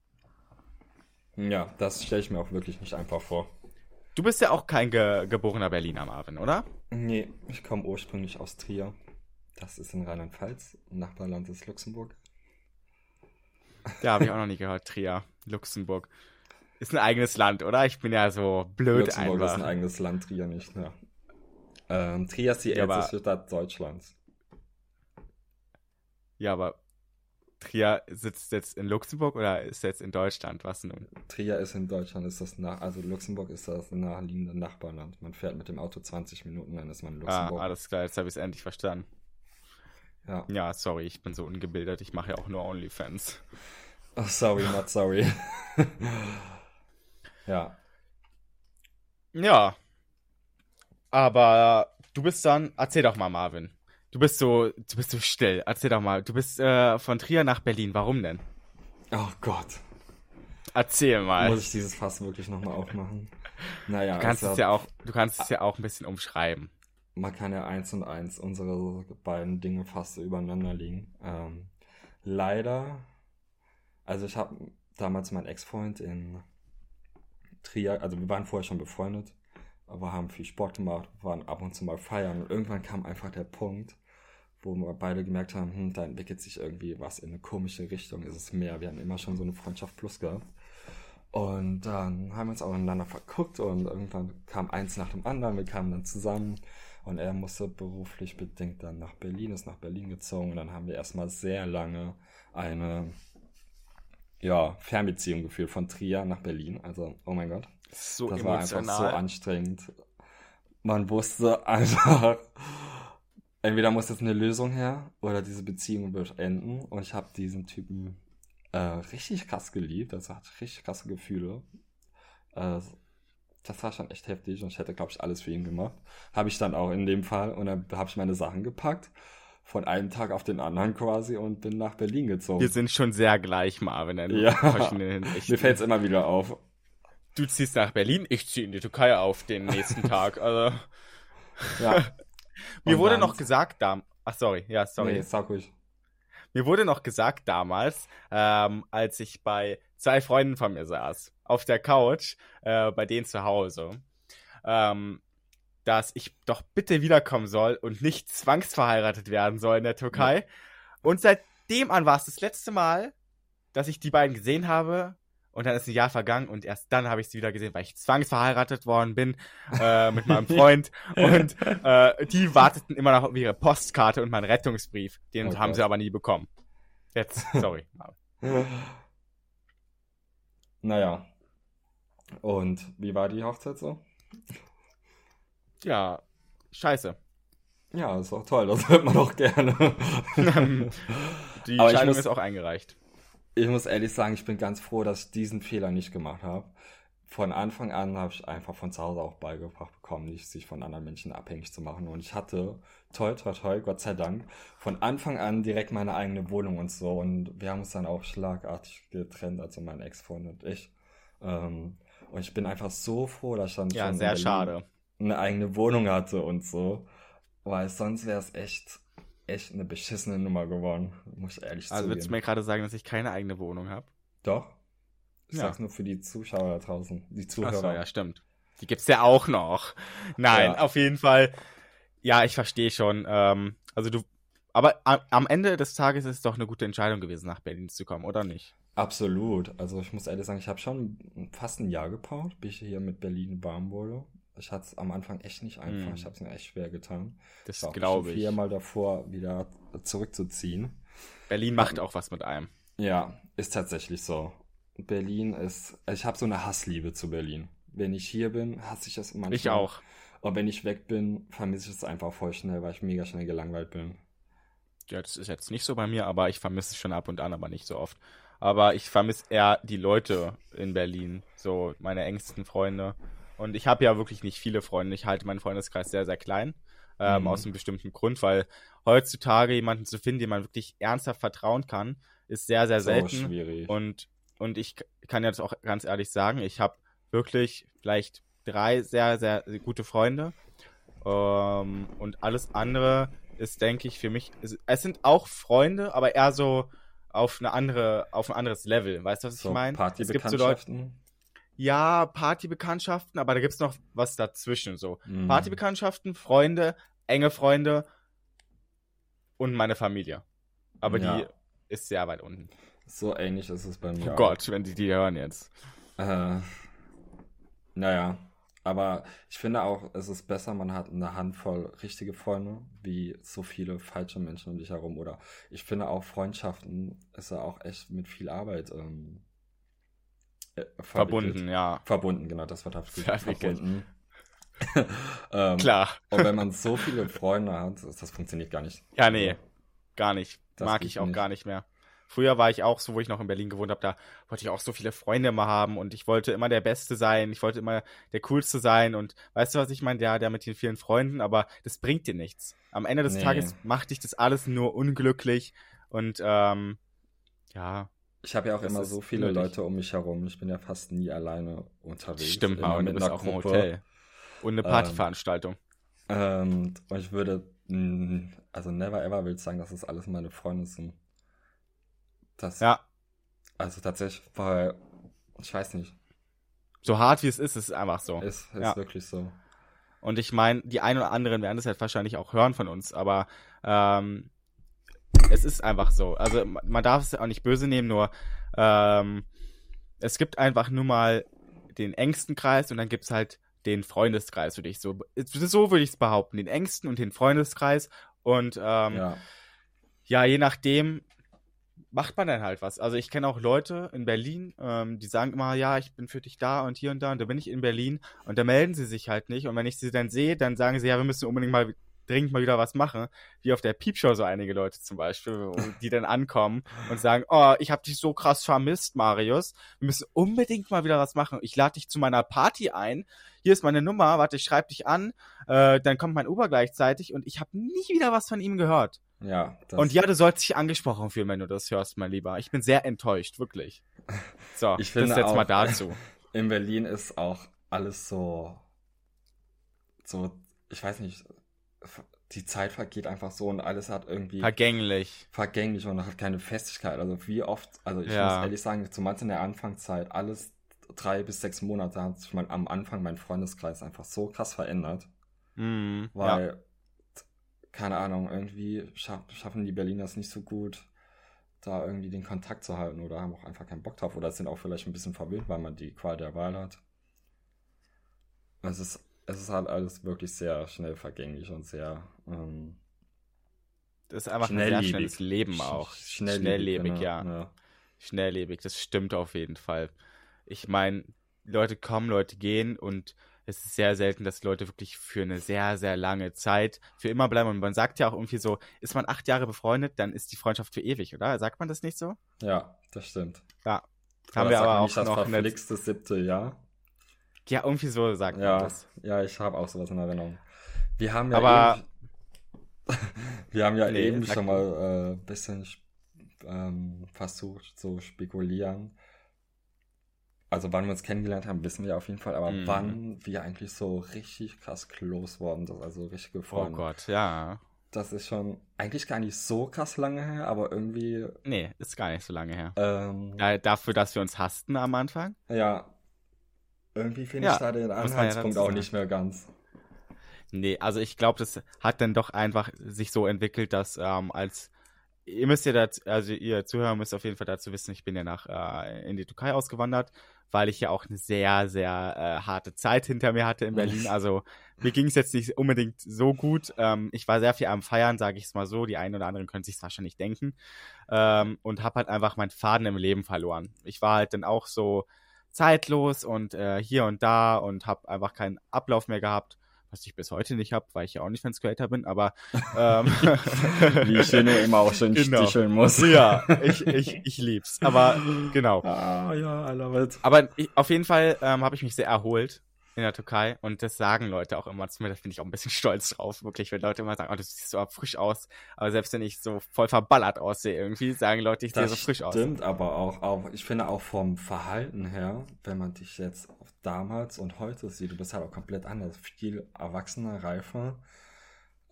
Ja, das stelle ich mir auch wirklich nicht einfach vor. Du bist ja auch kein ge geborener Berliner, Marvin, oder? Nee, ich komme ursprünglich aus Trier. Das ist in Rheinland-Pfalz. Nachbarland ist Luxemburg. Ja, habe ich auch noch nie gehört. Trier, Luxemburg. Ist ein eigenes Land, oder? Ich bin ja so blöd Luxemburg einfach. ist ein eigenes Land, Trier nicht, ja. Ähm, Trier ist die Ja, älteste Stadt Deutschlands. ja, aber Trier sitzt jetzt in Luxemburg oder ist jetzt in Deutschland? Was nun? Trier ist in Deutschland, ist das nach, also Luxemburg ist das naheliegende Nachbarland. Man fährt mit dem Auto 20 Minuten, dann ist man in Ah, Luxemburg. alles klar, jetzt habe ich es endlich verstanden. ja. Ja, sorry, ich bin so ungebildet. Ich mache ja auch nur Onlyfans. Oh, sorry, not sorry. ja. Ja. Aber du bist dann, erzähl doch mal, Marvin. Du bist so, du bist so still. Erzähl doch mal. Du bist äh, von Trier nach Berlin. Warum denn? Oh Gott. Erzähl mal. Muss ich dieses Fass wirklich nochmal aufmachen? Naja, Du kannst also, es ja auch, du kannst es ja auch ein bisschen umschreiben. man kann ja eins und eins unsere beiden Dinge fast so übereinander liegen. Ähm, leider, also ich habe damals meinen Ex-Freund in Trier, also wir waren vorher schon befreundet, aber haben viel Sport gemacht, waren ab und zu mal feiern und irgendwann kam einfach der Punkt, wo wir beide gemerkt haben, hm, da entwickelt sich irgendwie was in eine komische Richtung, ist es mehr. Wir haben immer schon so eine Freundschaft plus gehabt. Und dann haben wir uns auch ineinander verguckt und irgendwann kam eins nach dem anderen, wir kamen dann zusammen und er musste beruflich bedingt dann nach Berlin, ist nach Berlin gezogen und dann haben wir erstmal sehr lange eine ja, Fernbeziehung geführt von Trier nach Berlin. Also, oh mein Gott, So das war einfach so emotional. anstrengend. Man wusste einfach, entweder muss jetzt eine Lösung her oder diese Beziehung wird enden. Und ich habe diesen Typen äh, richtig krass geliebt. Also hat richtig krasse Gefühle. Äh, das war schon echt heftig und ich hätte, glaube ich, alles für ihn gemacht. Habe ich dann auch in dem Fall und dann habe ich meine Sachen gepackt. Von einem Tag auf den anderen quasi und bin nach Berlin gezogen. Wir sind schon sehr gleich, Marvin. in Ja. Mir fällt es immer wieder auf. Du ziehst nach Berlin, ich ziehe in die Türkei auf den nächsten Tag. Also, Ja. mir Und wurde dann- noch gesagt, da, ach sorry, ja sorry. Nee, sag ruhig. Mir wurde noch gesagt damals, ähm, als ich bei zwei Freunden von mir saß, auf der Couch, äh, bei denen zu Hause, ähm, dass ich doch bitte wiederkommen soll und nicht zwangsverheiratet werden soll in der Türkei. Und seitdem an war es das letzte Mal, dass ich die beiden gesehen habe. Und dann ist ein Jahr vergangen und erst dann habe ich sie wieder gesehen, weil ich zwangsverheiratet worden bin äh, mit meinem Freund. Und äh, die warteten immer noch auf ihre Postkarte und meinen Rettungsbrief. Den Oh haben sie aber nie bekommen. Jetzt, sorry. Naja. Und wie war die Hochzeit so? ja, scheiße. Ja, ist auch toll, das hört man auch gerne. Die Aber ich Scheidung muss- ist auch eingereicht. Ich muss ehrlich sagen, ich bin ganz froh, dass ich diesen Fehler nicht gemacht habe. Von Anfang an habe ich einfach von zu Hause auch beigebracht bekommen, nicht sich von anderen Menschen abhängig zu machen. Und ich hatte, toll, toll, toll, Gott sei Dank, von Anfang an direkt meine eigene Wohnung und so. Und wir haben uns dann auch schlagartig getrennt, also mein Ex-Freund und ich. Ähm, und ich bin einfach so froh, dass ich dann Ja, schon sehr schade. eine eigene Wohnung hatte und so. Weil sonst wäre es echt, echt eine beschissene Nummer geworden. Muss ich ehrlich Also willst du zugeben. mir gerade sagen, dass ich keine eigene Wohnung habe? Doch. Ich Ja. sag's nur für die Zuschauer da draußen, die Zuhörer. Achso, ja, stimmt. Die gibt's ja auch noch. Nein, Ja. auf jeden Fall. Ja, ich verstehe schon. Ähm, also du, aber am, am Ende des Tages ist es doch eine gute Entscheidung gewesen, nach Berlin zu kommen, oder nicht? Absolut. Also ich muss ehrlich sagen, ich habe schon fast ein Jahr gebraucht, bis ich hier mit Berlin warm wurde. Ich hatte es am Anfang echt nicht einfach. Mm. Ich habe es mir echt schwer getan. Das glaube ich. viermal davor, wieder zurückzuziehen. Berlin macht auch was mit einem. Ja, ist tatsächlich so. Berlin ist, ich habe so eine Hassliebe zu Berlin. Wenn ich hier bin, hasse ich es manchmal. Ich auch. Und wenn ich weg bin, vermisse ich es einfach voll schnell, weil ich mega schnell gelangweilt bin. Ja, das ist jetzt nicht so bei mir, aber ich vermisse es schon ab und an, aber nicht so oft. Aber ich vermisse eher die Leute in Berlin, so meine engsten Freunde. Und ich habe ja wirklich nicht viele Freunde. Ich halte meinen Freundeskreis sehr, sehr klein. Ähm, Mhm. Aus einem bestimmten Grund, weil heutzutage jemanden zu finden, dem man wirklich ernsthaft vertrauen kann, ist sehr, sehr So selten. schwierig. Und, und ich kann jetzt auch ganz ehrlich sagen, ich habe wirklich vielleicht drei sehr, sehr gute Freunde. Ähm, und alles andere ist, denke ich, für mich, es, es sind auch Freunde, aber eher so auf eine andere, auf ein anderes Level. Weißt du, was so ich meine? Es gibt so Leute. Ja, Partybekanntschaften, aber da gibt's noch was dazwischen. So Mhm. Partybekanntschaften, Freunde, enge Freunde und meine Familie. Aber Ja. die ist sehr weit unten. So ähnlich ist es bei mir. Oh. Gott, wenn die die hören jetzt. Äh, naja, aber ich finde auch, es ist besser, man hat eine Handvoll richtige Freunde, wie so viele falsche Menschen um dich herum. Oder ich finde auch Freundschaften ist ja auch echt mit viel Arbeit ähm, äh, Verbunden, ja. Verbunden, genau, das Wort habe ich verbunden. ähm, Klar. Und wenn man so viele Freunde hat, das, das funktioniert gar nicht. Ja, nee, gar nicht. Das Mag ich auch nicht. gar nicht mehr. Früher war ich auch so, wo ich noch in Berlin gewohnt habe, da wollte ich auch so viele Freunde immer haben und ich wollte immer der Beste sein, ich wollte immer der Coolste sein und weißt du, was ich meine? Ja, der mit den vielen Freunden, aber das bringt dir nichts. Am Ende des Nee. Tages macht dich das alles nur unglücklich und ähm, ja, Ich habe ja auch Das immer so viele unnötig. Leute um mich herum. Ich bin ja fast nie alleine unterwegs. stimmt Immer mal, und du mit bist einer auch im. Hotel. Und eine Ähm, Partyveranstaltung. Ähm, und ich würde, mh, also never ever will ich sagen, dass es alles meine Freunde sind. Das, ja, also tatsächlich, weil, ich weiß nicht, so hart wie es ist, ist es einfach so. ist, ist Ja. wirklich so. Und ich meine, die einen oder anderen werden das halt wahrscheinlich auch hören von uns, aber ähm, es ist einfach so. Also ma- man darf es auch nicht böse nehmen, nur ähm, es gibt einfach nur mal den engsten Kreis und dann gibt's halt den Freundeskreis, würde ich so, so würde ich es behaupten, den engsten und den Freundeskreis und ähm, ja. Ja, je nachdem macht man dann halt was. Also ich kenne auch Leute in Berlin, ähm, die sagen immer, ja, ich bin für dich da und hier und da und da bin ich in Berlin und da melden sie sich halt nicht und wenn ich sie dann sehe, dann sagen sie, ja, wir müssen unbedingt mal dringend mal wieder was machen, wie auf der Piepshow so einige Leute zum Beispiel, die dann ankommen und sagen, oh, ich habe dich so krass vermisst, Marius, wir müssen unbedingt mal wieder was machen. Ich lade dich zu meiner Party ein. Hier ist meine Nummer, warte, ich schreibe dich an, äh, dann kommt mein Uber gleichzeitig und ich habe nie wieder was von ihm gehört. ja. Und ja, du sollst dich angesprochen fühlen, wenn du das hörst, mein Lieber. Ich bin sehr enttäuscht, wirklich. So, Ich finde das jetzt auch- mal dazu. in Berlin ist auch alles so, so, ich weiß nicht, die Zeit vergeht einfach so und alles hat irgendwie Vergänglich. vergänglich und hat keine Festigkeit. Also wie oft, also ich Ja. muss ehrlich sagen, zumal in der Anfangszeit, alles drei bis sechs Monate hat sich mein, am Anfang mein Freundeskreis einfach so krass verändert, ja. weil, keine Ahnung, irgendwie schaff, schaffen die Berliner es nicht so gut, da irgendwie den Kontakt zu halten oder haben auch einfach keinen Bock drauf oder sind auch vielleicht ein bisschen verwöhnt, weil man die Qual der Wahl hat. Es ist, es ist halt alles wirklich sehr schnell vergänglich und sehr, ähm, Das ist einfach ein sehr schnelles Leben Sch- auch. Schnelllebig, Schnelllebig, genau, ja. ja. Schnelllebig, das stimmt auf jeden Fall. Ich meine, Leute kommen, Leute gehen und es ist sehr selten, dass Leute wirklich für eine sehr, sehr lange Zeit für immer bleiben. Und man sagt ja auch irgendwie so, ist man acht Jahre befreundet, dann ist die Freundschaft für ewig, oder? Sagt man das nicht so? Ja, das stimmt. Ja. Haben wir aber auch das noch eine, verflixte siebte Jahr. Ja, irgendwie so sagt man Ja, das. ja, ich habe auch sowas in Erinnerung. Wir haben ja Aber- eben, wir haben ja Nee, eben schon mal ein äh, bisschen ähm, versucht zu spekulieren. Also wann wir uns kennengelernt haben, wissen wir auf jeden Fall, aber Mhm. wann wir eigentlich so richtig krass close worden sind, also richtige Oh Freunde. Gott, ja. Das ist schon eigentlich gar nicht so krass lange her, aber irgendwie, Nee, ist gar nicht so lange her. ähm, Ja, dafür, dass wir uns hassten am Anfang. ja, irgendwie finde Ja, ich da den ja Anhaltspunkt dazu auch nicht mehr ganz. Nee, also ich glaube, das hat dann doch einfach sich so entwickelt, dass ähm, als ihr müsst ja dazu, also ihr Zuhörer müsst auf jeden Fall dazu wissen, ich bin ja nach äh, in die Türkei ausgewandert, weil ich ja auch eine sehr, sehr äh, harte Zeit hinter mir hatte in Berlin. Also mir ging es jetzt nicht unbedingt so gut. Ähm, ich war sehr viel am Feiern, sage ich es mal so. Die einen oder anderen können sich wahrscheinlich denken. Ähm, und habe halt einfach meinen Faden im Leben verloren. Ich war halt dann auch so zeitlos und äh, hier und da und habe einfach keinen Ablauf mehr gehabt was ich bis heute nicht habe, weil ich ja auch nicht Fans Creator bin, aber ähm, wie ich den immer auch schon genau. sticheln muss. Ja, ich, ich, ich lieb's. Aber genau. Ah, ja, I love it. Aber ich, auf jeden Fall ähm, habe ich mich sehr erholt in der Türkei und das sagen Leute auch immer zu mir, da bin ich auch ein bisschen stolz drauf, wirklich, wenn Leute immer sagen, oh, du siehst so frisch aus, aber selbst wenn ich so voll verballert aussehe irgendwie, sagen Leute, ich sehe so frisch aus. Das stimmt aber auch, auch, ich finde auch vom Verhalten her, wenn man dich jetzt damals und heute sieht, du bist halt auch komplett anders, viel erwachsener, reifer.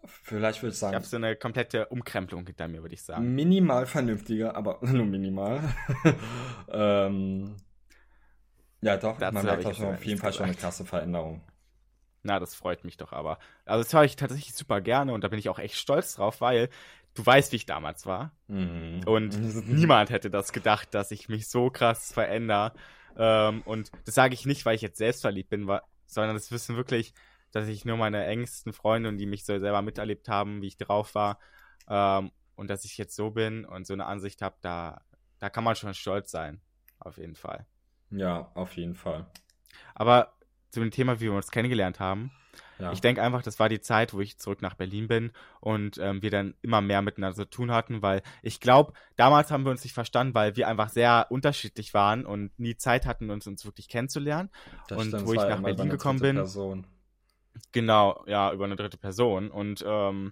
Vielleicht würde ich sagen. Ich habe so eine komplette Umkrempelung hinter mir, würde ich sagen. Minimal vernünftiger, aber nur minimal. ähm, ja, doch, Dazu man merkt schon auf jeden Fall schon eine krasse Veränderung. Na, das freut mich doch aber. Also das höre ich tatsächlich super gerne und da bin ich auch echt stolz drauf, weil du weißt, wie ich damals war. Mhm. Und niemand hätte das gedacht, dass ich mich so krass verändere. Ähm, und das sage ich nicht, weil ich jetzt selbst verliebt bin, sondern das wissen wirklich, dass ich nur meine engsten Freunde und die mich so selber miterlebt haben, wie ich drauf war. Ähm, und dass ich jetzt so bin und so eine Ansicht habe, da, da kann man schon stolz sein. Auf jeden Fall. Ja, auf jeden Fall. Aber zu dem Thema, wie wir uns kennengelernt haben, ja. ich denke einfach, das war die Zeit, wo ich zurück nach Berlin bin und ähm, wir dann immer mehr miteinander zu tun hatten, weil ich glaube, damals haben wir uns nicht verstanden, weil wir einfach sehr unterschiedlich waren und nie Zeit hatten, uns, uns wirklich kennenzulernen. Das und stimmt, wo ich nach Berlin gekommen bin. Person. Genau, ja, über eine dritte Person. Und ähm,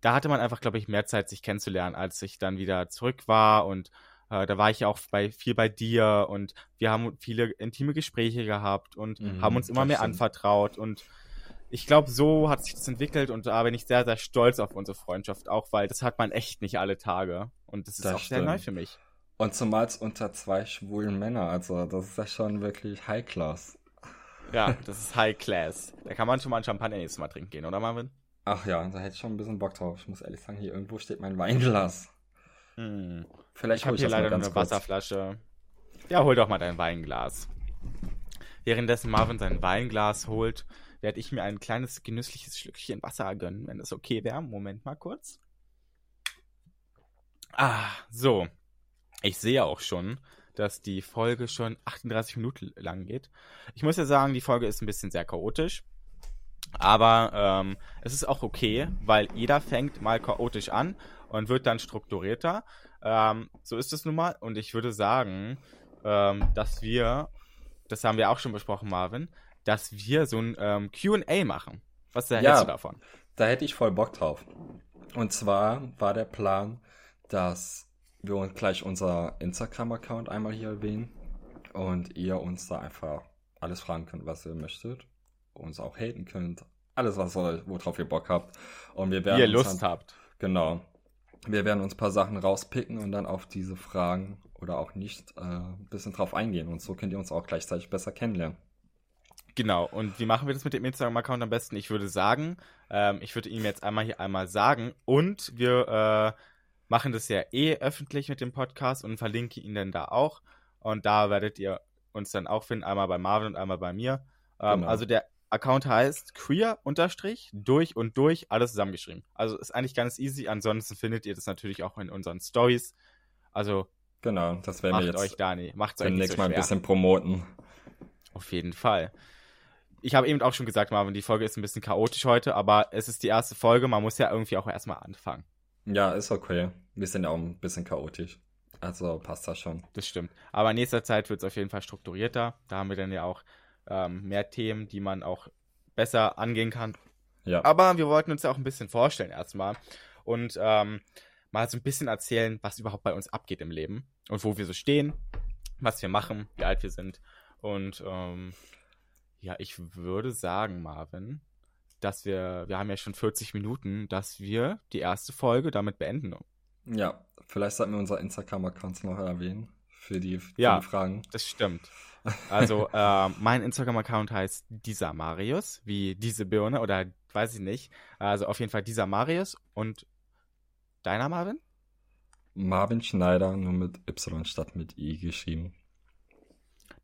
da hatte man einfach, glaube ich, mehr Zeit, sich kennenzulernen, als ich dann wieder zurück war und äh, da war ich ja auch bei, viel bei dir und wir haben viele intime Gespräche gehabt und mhm, haben uns immer mehr stimmt. anvertraut und ich glaube, so hat sich das entwickelt und da bin ich sehr, sehr stolz auf unsere Freundschaft auch, weil das hat man echt nicht alle Tage und das ist das auch stimmt. sehr neu für mich. Und zumal unter zwei schwulen Männern, also das ist ja schon wirklich High Class. Ja, das ist High Class. Da kann man schon mal ein Champagner nächstes Mal trinken gehen, oder Marvin? Ach ja, da hätte ich schon ein bisschen Bock drauf. Ich muss ehrlich sagen, hier irgendwo steht mein Weinglas. Hm. Vielleicht ich habe hier leider eine kurz. Wasserflasche. Ja, hol doch mal dein Weinglas. Währenddessen Marvin sein Weinglas holt, werde ich mir ein kleines genüssliches Schlückchen Wasser gönnen, wenn es okay wäre. Moment mal kurz. Ah, so. Ich sehe auch schon, dass die Folge schon 38 Minuten lang geht. Ich muss ja sagen, die Folge ist ein bisschen sehr chaotisch. Aber ähm, es ist auch okay, weil jeder fängt mal chaotisch an und wird dann strukturierter. Ähm, so ist es nun mal. Und ich würde sagen, ähm, dass wir, das haben wir auch schon besprochen, Marvin, dass wir so ein ähm, QA machen. Was hältst ja, du davon? Da hätte ich voll Bock drauf. Und zwar war der Plan, dass wir uns gleich unser Instagram-Account einmal hier erwähnen und ihr uns da einfach alles fragen könnt, was ihr möchtet. Uns auch haten könnt. Alles, was worauf ihr Bock habt. Und wir werden. Wie ihr Lust dann, habt. Genau. Wir werden uns ein paar Sachen rauspicken und dann auf diese Fragen oder auch nicht äh, ein bisschen drauf eingehen. Und so könnt ihr uns auch gleichzeitig besser kennenlernen. Genau, und wie machen wir das mit dem Instagram-Account am besten? Ich würde sagen, ähm, ich würde ihm jetzt einmal hier einmal sagen und wir äh, machen das ja eh öffentlich mit dem Podcast und verlinke ihn dann da auch. Und da werdet ihr uns dann auch finden, einmal bei Marvin und einmal bei mir. Ähm, genau. Also der Account heißt queer unterstrich durch und durch alles zusammengeschrieben. Also ist eigentlich ganz easy. Ansonsten findet ihr das natürlich auch in unseren Stories. Also genau, das werden wir jetzt euch da nicht. Macht euch nicht so Mal ein bisschen promoten. Auf jeden Fall. Ich habe eben auch schon gesagt, Marvin, die Folge ist ein bisschen chaotisch heute, aber es ist die erste Folge. Man muss ja irgendwie auch erstmal anfangen. Ja, ist okay. Wir sind ja auch ein bisschen chaotisch. Also passt das schon. Das stimmt. Aber in nächster Zeit wird es auf jeden Fall strukturierter. Da haben wir dann ja auch ähm, mehr Themen, die man auch besser angehen kann. Ja. Aber wir wollten uns ja auch ein bisschen vorstellen erstmal und ähm, mal so ein bisschen erzählen, was überhaupt bei uns abgeht im Leben und wo wir so stehen, was wir machen, wie alt wir sind. Und ähm, ja, ich würde sagen, Marvin, dass wir, wir haben ja schon 40 Minuten, dass wir die erste Folge damit beenden. Ja, vielleicht sollten wir unser Instagram-Account noch erwähnen für die, für ja, die Fragen. Das stimmt. Also, äh, mein Instagram-Account heißt dieser Marius, wie diese Birne oder weiß ich nicht. Also auf jeden Fall dieser Marius und deiner Marvin? Marvin Schneider, nur mit Y statt mit I geschrieben.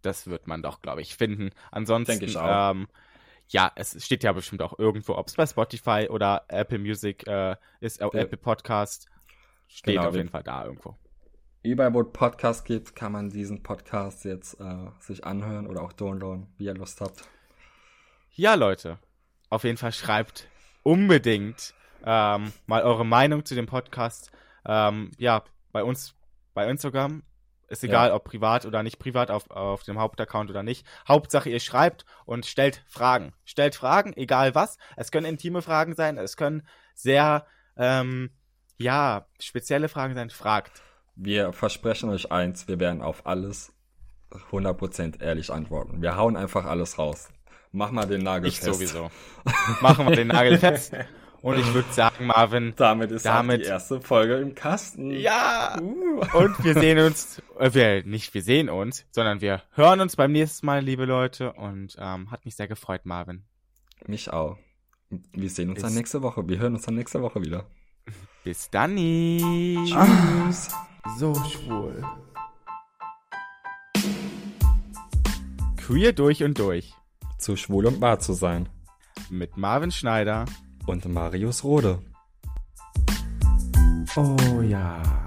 Das wird man doch, glaube ich, finden. Ansonsten, ich. Ähm, ja, es steht ja bestimmt auch irgendwo, ob es bei Spotify oder Apple Music äh, ist, äh, Ja. Apple Podcast. Steht Genau, auf jeden Fall da irgendwo. Überall, wo es Podcast gibt, kann man diesen Podcast jetzt äh, sich anhören oder auch downloaden, wie ihr Lust habt. Ja, Leute, auf jeden Fall schreibt unbedingt ähm, mal eure Meinung zu dem Podcast. Ähm, ja, bei uns bei Instagram. Ist egal, ob privat oder nicht privat, auf, auf dem Hauptaccount oder nicht. Hauptsache, ihr schreibt und stellt Fragen. Stellt Fragen, egal was. Es können intime Fragen sein, es können sehr, ähm, ja, spezielle Fragen sein. Fragt. Wir versprechen euch eins, wir werden auf alles 100% ehrlich antworten. Wir hauen einfach alles raus. Mach mal den Nagel Ich fest. sowieso. Machen wir den Nagel fest. Und ich würde sagen, Marvin, Damit ist Damit- die erste Folge im Kasten. ja, Uh. Und wir sehen uns, äh, wir, nicht wir sehen uns, sondern wir hören uns beim nächsten Mal, liebe Leute. Und ähm, hat mich sehr gefreut, Marvin. Mich auch. Wir sehen uns Bis- dann nächste Woche. Wir hören uns dann nächste Woche wieder. Bis dann. Tschüss. So schwul. Queer durch und durch. Zu schwul und wahr zu sein. Mit Marvin Schneider. Und Marius Rode. Oh ja.